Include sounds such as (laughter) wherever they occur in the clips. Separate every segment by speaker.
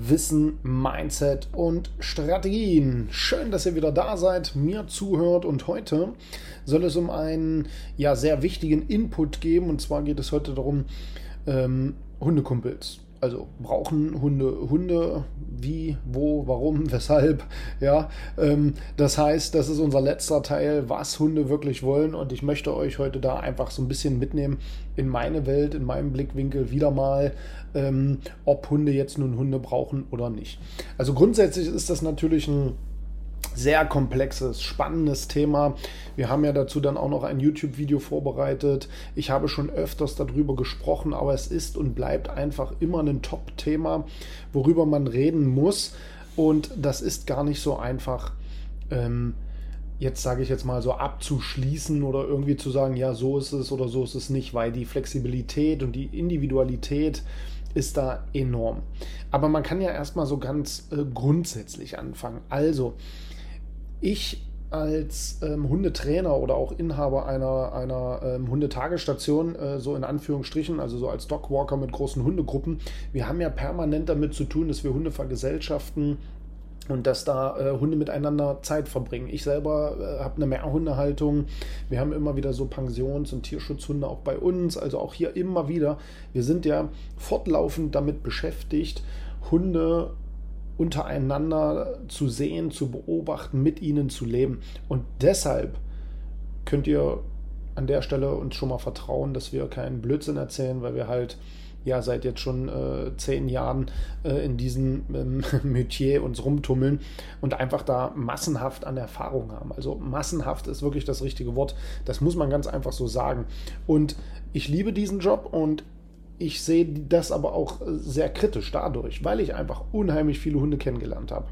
Speaker 1: Wissen, Mindset und Strategien. Schön, dass ihr wieder da seid, mir zuhört. Und heute soll es um einen ja, sehr wichtigen Input geben. Und zwar geht es heute darum, ähm, Hundekumpels also brauchen Hunde Hunde, wie, wo, warum, (laughs) weshalb, ja. Ähm, das heißt, das ist unser letzter Teil, was Hunde wirklich wollen und ich möchte euch heute da einfach so ein bisschen mitnehmen in meine Welt, in meinem Blickwinkel wieder mal, ähm, ob Hunde jetzt nun Hunde brauchen oder nicht. Also grundsätzlich ist das natürlich ein sehr komplexes, spannendes Thema. Wir haben ja dazu dann auch noch ein YouTube-Video vorbereitet. Ich habe schon öfters darüber gesprochen, aber es ist und bleibt einfach immer ein Top-Thema, worüber man reden muss. Und das ist gar nicht so einfach. Ähm, jetzt sage ich jetzt mal so abzuschließen oder irgendwie zu sagen, ja, so ist es oder so ist es nicht, weil die Flexibilität und die Individualität ist da enorm. Aber man kann ja erstmal so ganz äh, grundsätzlich anfangen. Also, ich als ähm, Hundetrainer oder auch Inhaber einer, einer ähm, Hundetagestation, äh, so in Anführungsstrichen, also so als Dogwalker mit großen Hundegruppen, wir haben ja permanent damit zu tun, dass wir Hunde vergesellschaften und dass da äh, Hunde miteinander Zeit verbringen. Ich selber äh, habe eine Mehrhundehaltung. Wir haben immer wieder so Pensions- und Tierschutzhunde auch bei uns, also auch hier immer wieder. Wir sind ja fortlaufend damit beschäftigt, Hunde untereinander zu sehen, zu beobachten, mit ihnen zu leben. Und deshalb könnt ihr an der Stelle uns schon mal vertrauen, dass wir keinen Blödsinn erzählen, weil wir halt ja seit jetzt schon äh, zehn Jahren äh, in diesem ähm, (laughs) Metier uns rumtummeln und einfach da massenhaft an Erfahrung haben. Also massenhaft ist wirklich das richtige Wort. Das muss man ganz einfach so sagen. Und ich liebe diesen Job und ich sehe das aber auch sehr kritisch dadurch, weil ich einfach unheimlich viele Hunde kennengelernt habe.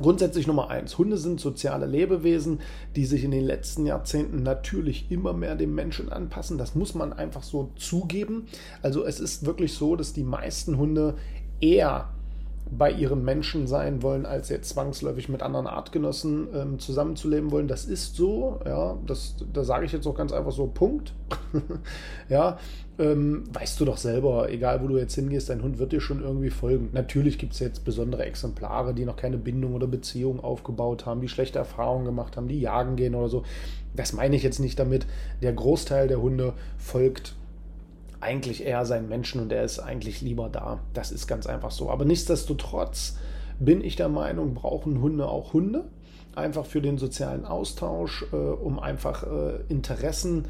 Speaker 1: Grundsätzlich Nummer eins: Hunde sind soziale Lebewesen, die sich in den letzten Jahrzehnten natürlich immer mehr dem Menschen anpassen. Das muss man einfach so zugeben. Also es ist wirklich so, dass die meisten Hunde eher bei ihren Menschen sein wollen, als jetzt zwangsläufig mit anderen Artgenossen ähm, zusammenzuleben wollen. Das ist so, ja, das, da sage ich jetzt auch ganz einfach so, Punkt. (laughs) ja, ähm, weißt du doch selber, egal wo du jetzt hingehst, dein Hund wird dir schon irgendwie folgen. Natürlich gibt es jetzt besondere Exemplare, die noch keine Bindung oder Beziehung aufgebaut haben, die schlechte Erfahrungen gemacht haben, die jagen gehen oder so. Das meine ich jetzt nicht damit. Der Großteil der Hunde folgt eigentlich eher seinen Menschen und er ist eigentlich lieber da. Das ist ganz einfach so. Aber nichtsdestotrotz bin ich der Meinung, brauchen Hunde auch Hunde. Einfach für den sozialen Austausch, äh, um einfach äh, Interessen,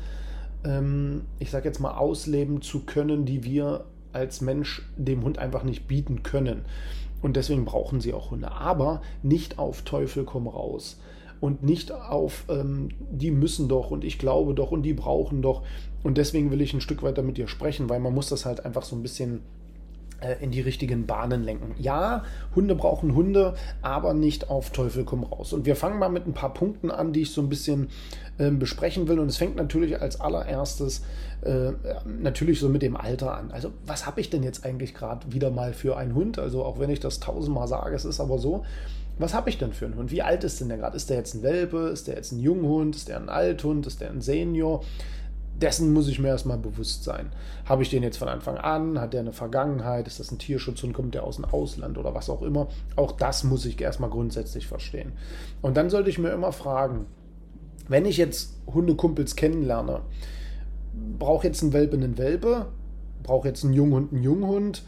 Speaker 1: ähm, ich sage jetzt mal, ausleben zu können, die wir als Mensch dem Hund einfach nicht bieten können. Und deswegen brauchen sie auch Hunde. Aber nicht auf Teufel komm raus und nicht auf, ähm, die müssen doch und ich glaube doch und die brauchen doch. Und deswegen will ich ein Stück weiter mit dir sprechen, weil man muss das halt einfach so ein bisschen in die richtigen Bahnen lenken. Ja, Hunde brauchen Hunde, aber nicht auf Teufel komm raus. Und wir fangen mal mit ein paar Punkten an, die ich so ein bisschen äh, besprechen will. Und es fängt natürlich als allererstes äh, natürlich so mit dem Alter an. Also was habe ich denn jetzt eigentlich gerade wieder mal für einen Hund? Also auch wenn ich das tausendmal sage, es ist aber so was habe ich denn für einen Hund? Wie alt ist denn der gerade? Ist der jetzt ein Welpe? Ist der jetzt ein Junghund? Ist der ein Althund? Ist der ein Senior? Dessen muss ich mir erstmal bewusst sein. Habe ich den jetzt von Anfang an? Hat der eine Vergangenheit? Ist das ein Tierschutzhund? Kommt der aus dem Ausland oder was auch immer? Auch das muss ich erstmal grundsätzlich verstehen. Und dann sollte ich mir immer fragen, wenn ich jetzt Hundekumpels kennenlerne, braucht jetzt ein Welpe einen Welpe? Braucht jetzt ein Junghund einen Junghund?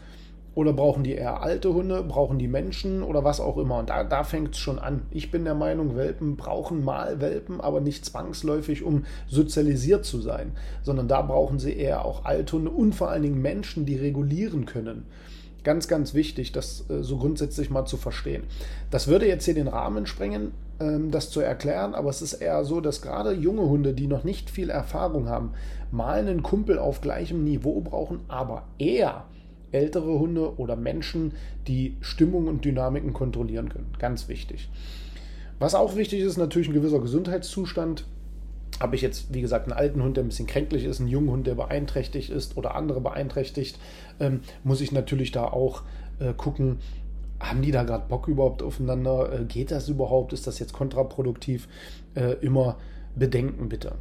Speaker 1: Oder brauchen die eher alte Hunde? Brauchen die Menschen oder was auch immer? Und da, da fängt es schon an. Ich bin der Meinung, Welpen brauchen mal Welpen, aber nicht zwangsläufig, um sozialisiert zu sein, sondern da brauchen sie eher auch Althunde und vor allen Dingen Menschen, die regulieren können. Ganz, ganz wichtig, das äh, so grundsätzlich mal zu verstehen. Das würde jetzt hier den Rahmen sprengen, ähm, das zu erklären, aber es ist eher so, dass gerade junge Hunde, die noch nicht viel Erfahrung haben, mal einen Kumpel auf gleichem Niveau brauchen, aber eher ältere Hunde oder Menschen, die Stimmung und Dynamiken kontrollieren können. Ganz wichtig. Was auch wichtig ist, natürlich ein gewisser Gesundheitszustand. Habe ich jetzt, wie gesagt, einen alten Hund, der ein bisschen kränklich ist, einen jungen Hund, der beeinträchtigt ist oder andere beeinträchtigt, ähm, muss ich natürlich da auch äh, gucken, haben die da gerade Bock überhaupt aufeinander? Äh, geht das überhaupt? Ist das jetzt kontraproduktiv? Äh, immer bedenken bitte.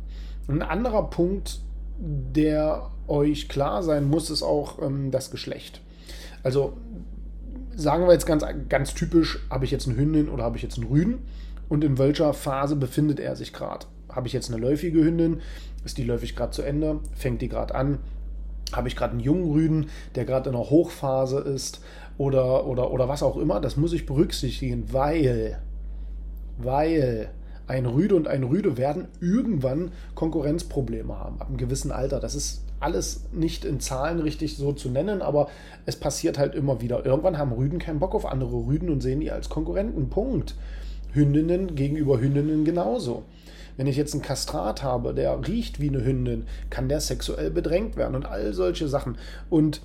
Speaker 1: Ein anderer Punkt, der euch klar sein muss, ist auch ähm, das Geschlecht. Also sagen wir jetzt ganz, ganz typisch, habe ich jetzt eine Hündin oder habe ich jetzt einen Rüden und in welcher Phase befindet er sich gerade? Habe ich jetzt eine läufige Hündin? Ist die läufig gerade zu Ende? Fängt die gerade an? Habe ich gerade einen jungen Rüden, der gerade in einer Hochphase ist? Oder, oder, oder was auch immer? Das muss ich berücksichtigen, weil, weil ein Rüde und ein Rüde werden irgendwann Konkurrenzprobleme haben, ab einem gewissen Alter. Das ist alles nicht in Zahlen richtig so zu nennen, aber es passiert halt immer wieder. Irgendwann haben Rüden keinen Bock auf andere Rüden und sehen die als Konkurrenten. Punkt. Hündinnen gegenüber Hündinnen genauso. Wenn ich jetzt einen Kastrat habe, der riecht wie eine Hündin, kann der sexuell bedrängt werden und all solche Sachen. Und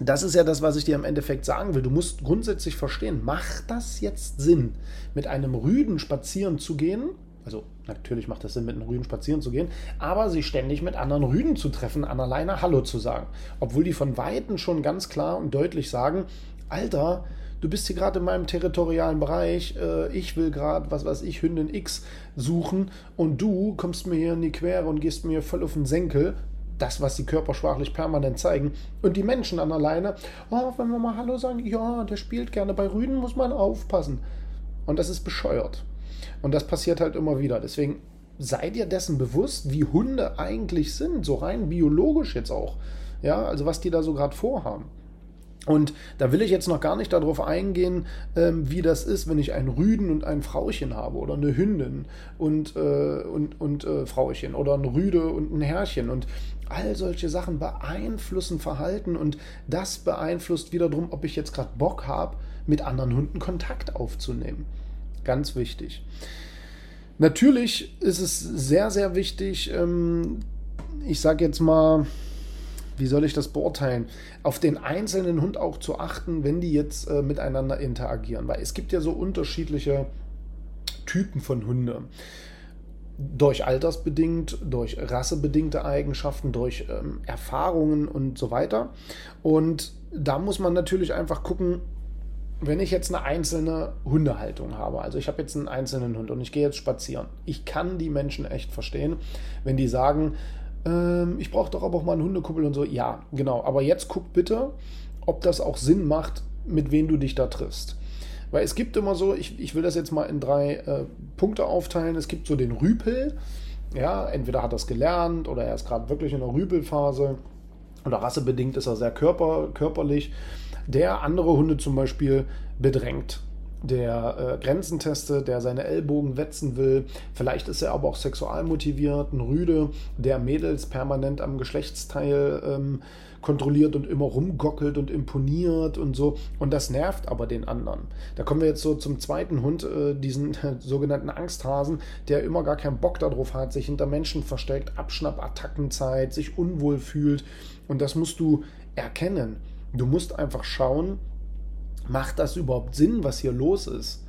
Speaker 1: das ist ja das, was ich dir im Endeffekt sagen will. Du musst grundsätzlich verstehen, macht das jetzt Sinn, mit einem Rüden spazieren zu gehen? Also natürlich macht es Sinn, mit einem Rüden spazieren zu gehen, aber sie ständig mit anderen Rüden zu treffen, an alleine Hallo zu sagen. Obwohl die von Weitem schon ganz klar und deutlich sagen, Alter, du bist hier gerade in meinem territorialen Bereich, äh, ich will gerade, was weiß ich, Hündin X suchen und du kommst mir hier in die Quere und gehst mir voll auf den Senkel, das, was sie körpersprachlich permanent zeigen. Und die Menschen an alleine, oh, wenn wir mal Hallo sagen, ja, der spielt gerne. Bei Rüden muss man aufpassen. Und das ist bescheuert. Und das passiert halt immer wieder. Deswegen seid ihr dessen bewusst, wie Hunde eigentlich sind, so rein biologisch jetzt auch. Ja, also was die da so gerade vorhaben. Und da will ich jetzt noch gar nicht darauf eingehen, ähm, wie das ist, wenn ich einen Rüden und ein Frauchen habe oder eine Hündin und, äh, und, und äh, Frauchen oder ein Rüde und ein Herrchen. Und all solche Sachen beeinflussen Verhalten und das beeinflusst wiederum, ob ich jetzt gerade Bock habe, mit anderen Hunden Kontakt aufzunehmen. Ganz wichtig. Natürlich ist es sehr, sehr wichtig, ähm, ich sage jetzt mal, wie soll ich das beurteilen, auf den einzelnen Hund auch zu achten, wenn die jetzt äh, miteinander interagieren. Weil es gibt ja so unterschiedliche Typen von Hunde. Durch altersbedingt, durch rassebedingte Eigenschaften, durch ähm, Erfahrungen und so weiter. Und da muss man natürlich einfach gucken, wenn ich jetzt eine einzelne Hundehaltung habe, also ich habe jetzt einen einzelnen Hund und ich gehe jetzt spazieren, ich kann die Menschen echt verstehen, wenn die sagen, ähm, ich brauche doch aber auch mal einen Hundekuppel und so. Ja, genau. Aber jetzt guck bitte, ob das auch Sinn macht, mit wem du dich da triffst. Weil es gibt immer so, ich, ich will das jetzt mal in drei äh, Punkte aufteilen. Es gibt so den Rüpel. Ja, entweder hat er es gelernt oder er ist gerade wirklich in der Rüpelphase oder rassebedingt ist er sehr körper, körperlich, der andere Hunde zum Beispiel bedrängt der äh, Grenzen testet, der seine Ellbogen wetzen will. Vielleicht ist er aber auch sexual motiviert, ein Rüde, der Mädels permanent am Geschlechtsteil ähm, kontrolliert und immer rumgockelt und imponiert und so. Und das nervt aber den anderen. Da kommen wir jetzt so zum zweiten Hund, äh, diesen äh, (laughs) sogenannten Angsthasen, der immer gar keinen Bock darauf hat, sich hinter Menschen versteckt, Abschnappattackenzeit, sich unwohl fühlt. Und das musst du erkennen. Du musst einfach schauen, macht das überhaupt Sinn, was hier los ist?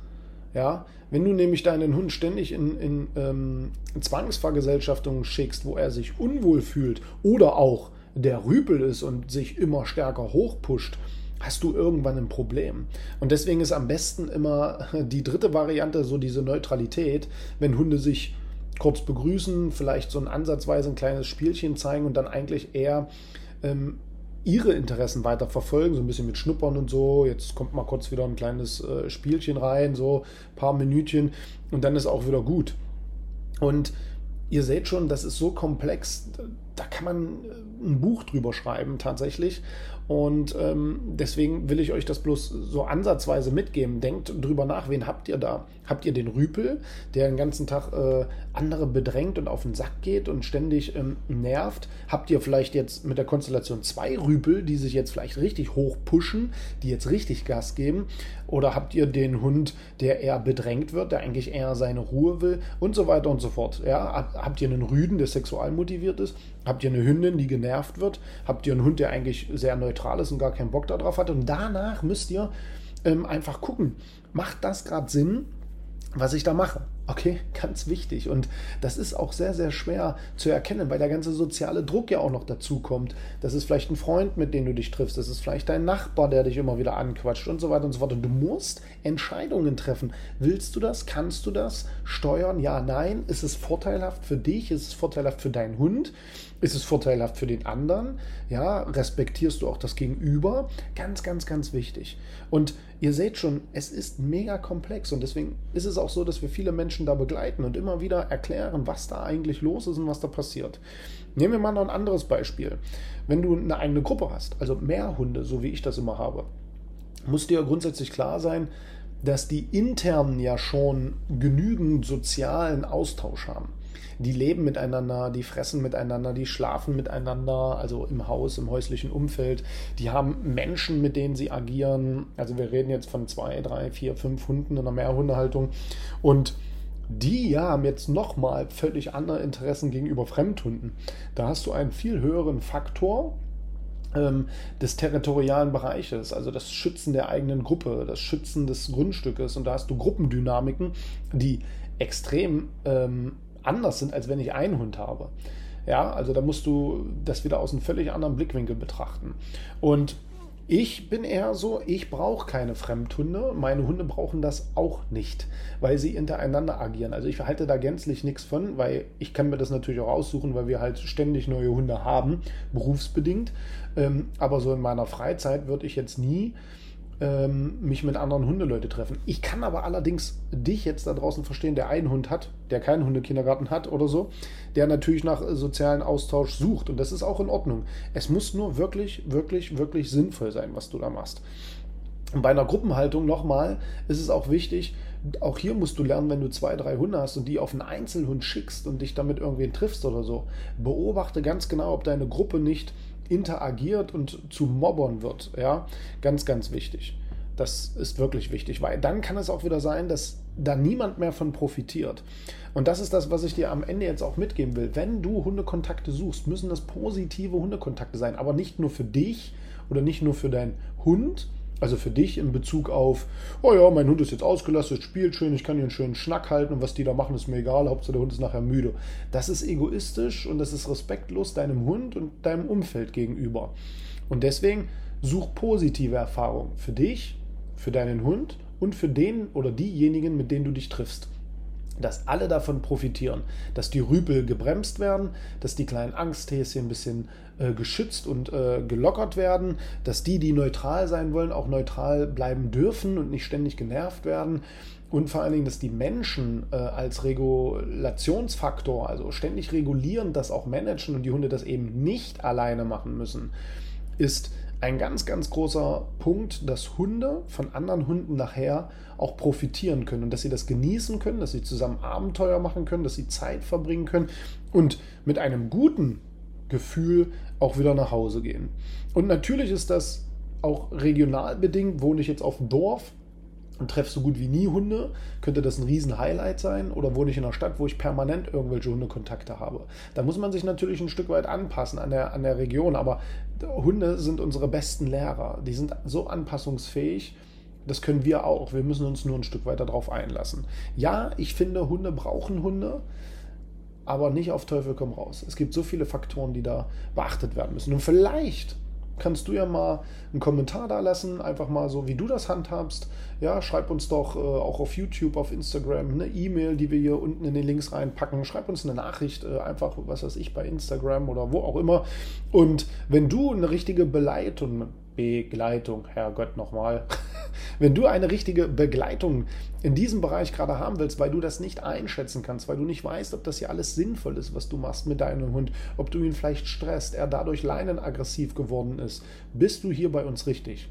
Speaker 1: Ja, wenn du nämlich deinen Hund ständig in, in, ähm, Zwangsvergesellschaftung schickst, wo er sich unwohl fühlt oder auch der Rüpel ist und sich immer stärker hochpusht, hast du irgendwann ein Problem. Und deswegen ist am besten immer (laughs) die dritte Variante, so diese Neutralität, wenn Hunde sich kurz begrüßen, vielleicht so ein ansatzweise ein kleines Spielchen zeigen und dann eigentlich eher ähm, ihre Interessen weiter verfolgen, so ein bisschen mit Schnuppern und so. Jetzt kommt mal kurz wieder ein kleines äh, Spielchen rein, so ein paar Minütchen und dann ist auch wieder gut. Und ihr seht schon, das ist so komplex, da kann man äh, ein Buch drüber schreiben tatsächlich. Und ähm, deswegen will ich euch das bloß so ansatzweise mitgeben. Denkt drüber nach, wen habt ihr da? Habt ihr den Rüpel, der den ganzen Tag äh, andere bedrängt und auf den Sack geht und ständig ähm, nervt? Habt ihr vielleicht jetzt mit der Konstellation zwei Rüpel, die sich jetzt vielleicht richtig hoch pushen, die jetzt richtig Gas geben? Oder habt ihr den Hund, der eher bedrängt wird, der eigentlich eher seine Ruhe will und so weiter und so fort? Ja? Habt ihr einen Rüden, der sexual motiviert ist? Habt ihr eine Hündin, die genervt wird? Habt ihr einen Hund, der eigentlich sehr neutral ist und gar keinen Bock darauf hat? Und danach müsst ihr ähm, einfach gucken, macht das gerade Sinn, was ich da mache? Okay, (laughs) ganz wichtig. Und das ist auch sehr, sehr schwer zu erkennen, weil der ganze soziale Druck ja auch noch dazu kommt. Das ist vielleicht ein Freund, mit dem du dich triffst. Das ist vielleicht dein Nachbar, der dich immer wieder anquatscht und so weiter und so fort. Und du musst Entscheidungen treffen. Willst du das? Kannst du das? Steuern? Ja, nein. Ist es vorteilhaft für dich? Ist es vorteilhaft für deinen Hund? Ist es vorteilhaft für den anderen? Ja, respektierst du auch das Gegenüber? Ganz, ganz, ganz wichtig. Und ihr seht schon, es ist mega komplex und deswegen ist es auch so, dass wir viele Menschen da begleiten und immer wieder erklären, was da eigentlich los ist und was da passiert. Nehmen wir mal noch ein anderes Beispiel. Wenn du eine eigene Gruppe hast, also mehr Hunde, so wie ich das immer habe, muss dir grundsätzlich klar sein, dass die internen ja schon genügend sozialen Austausch haben die leben miteinander, die fressen miteinander, die schlafen miteinander, also im Haus, im häuslichen Umfeld. Die haben Menschen, mit denen sie agieren. Also wir reden jetzt von zwei, drei, vier, fünf Hunden in einer Mehrhundehaltung. Und die haben jetzt nochmal völlig andere Interessen gegenüber Fremdhunden. Da hast du einen viel höheren Faktor ähm, des territorialen Bereiches, also das Schützen der eigenen Gruppe, das Schützen des Grundstückes. Und da hast du Gruppendynamiken, die extrem ähm, anders sind, als wenn ich einen Hund habe. Ja, also da musst du das wieder aus einem völlig anderen Blickwinkel betrachten. Und ich bin eher so, ich brauche keine Fremdhunde. Meine Hunde brauchen das auch nicht, weil sie hintereinander agieren. Also ich halte da gänzlich nichts von, weil ich kann mir das natürlich auch aussuchen, weil wir halt ständig neue Hunde haben, berufsbedingt. Ähm, aber so in meiner Freizeit würde ich jetzt nie ähm, mich mit anderen Hundeleute treffen. Ich kann aber allerdings dich jetzt da draußen verstehen, der einen Hund hat, der keinen Hundekindergarten hat oder so, der natürlich nach sozialen Austausch sucht. Und das ist auch in Ordnung. Es muss nur wirklich, wirklich, wirklich sinnvoll sein, was du da machst. Und bei einer Gruppenhaltung nochmal ist es auch wichtig, auch hier musst du lernen, wenn du zwei, drei Hunde hast und die auf einen Einzelhund schickst und dich damit irgendwen triffst oder so, beobachte ganz genau, ob deine Gruppe nicht interagiert und zu Mobbern wird. Ja, ganz, ganz wichtig. Das ist wirklich wichtig, weil dann kann es auch wieder sein, dass da niemand mehr von profitiert. Und das ist das, was ich dir am Ende jetzt auch mitgeben will. Wenn du Hundekontakte suchst, müssen das positive Hundekontakte sein, aber nicht nur für dich oder nicht nur für deinen Hund, also für dich in Bezug auf, oh ja, mein Hund ist jetzt ausgelastet, spielt schön, ich kann hier einen schönen Schnack halten und was die da machen, ist mir egal, Hauptsache der Hund ist nachher müde. Das ist egoistisch und das ist respektlos deinem Hund und deinem Umfeld gegenüber. Und deswegen such positive Erfahrungen für dich, für deinen Hund und für den oder diejenigen, mit denen du dich triffst dass alle davon profitieren, dass die Rüpel gebremst werden, dass die kleinen Angsthäschen ein bisschen äh, geschützt und äh, gelockert werden, dass die, die neutral sein wollen, auch neutral bleiben dürfen und nicht ständig genervt werden. Und vor allen Dingen, dass die Menschen äh, als Regulationsfaktor, also ständig regulieren, das auch managen und die Hunde das eben nicht alleine machen müssen, ist ein ganz, ganz großer Punkt, dass Hunde von anderen Hunden nachher auch profitieren können und dass sie das genießen können, dass sie zusammen Abenteuer machen können, dass sie Zeit verbringen können und mit einem guten Gefühl auch wieder nach Hause gehen. Und natürlich ist das auch regional bedingt. Wohne ich jetzt auf dem Dorf, und treffe so gut wie nie Hunde, könnte das ein riesen Highlight sein. Oder wohne ich in einer Stadt, wo ich permanent irgendwelche Hundekontakte habe. Da muss man sich natürlich ein Stück weit anpassen an der, an der Region. Aber Hunde sind unsere besten Lehrer. Die sind so anpassungsfähig. Das können wir auch. Wir müssen uns nur ein Stück weiter darauf einlassen. Ja, ich finde, Hunde brauchen Hunde aber nicht auf Teufel komm raus. Es gibt so viele Faktoren, die da beachtet werden müssen. Und vielleicht kannst du ja mal einen Kommentar da lassen, einfach mal so, wie du das handhabst. Ja, schreib uns doch äh, auch auf YouTube, auf Instagram eine E-Mail, die wir hier unten in den Links reinpacken. Schreib uns eine Nachricht, äh, einfach, was weiß ich, bei Instagram oder wo auch immer. Und wenn du eine richtige Beleitung, Begleitung, Herrgott nochmal, (laughs) Wenn du eine richtige Begleitung in diesem Bereich gerade haben willst, weil du das nicht einschätzen kannst, weil du nicht weißt, ob das hier alles sinnvoll ist, was du machst mit deinem Hund, ob du ihn vielleicht stresst, er dadurch leinenaggressiv geworden ist, bist du hier bei uns richtig.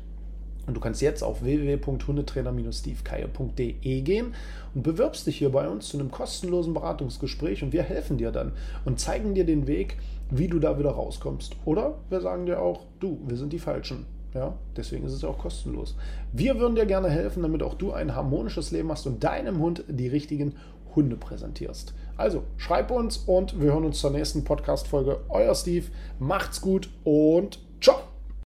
Speaker 1: Und du kannst jetzt auf www.hundetrainer-stevekeier.de gehen und bewirbst dich hier bei uns zu einem kostenlosen Beratungsgespräch und wir helfen dir dann und zeigen dir den Weg, wie du da wieder rauskommst. Oder wir sagen dir auch, du, wir sind die Falschen. Ja, deswegen ist es auch kostenlos. Wir würden dir gerne helfen, damit auch du ein harmonisches Leben hast und deinem Hund die richtigen Hunde präsentierst. Also schreib uns und wir hören uns zur nächsten Podcast-Folge. Euer Steve, macht's gut und ciao!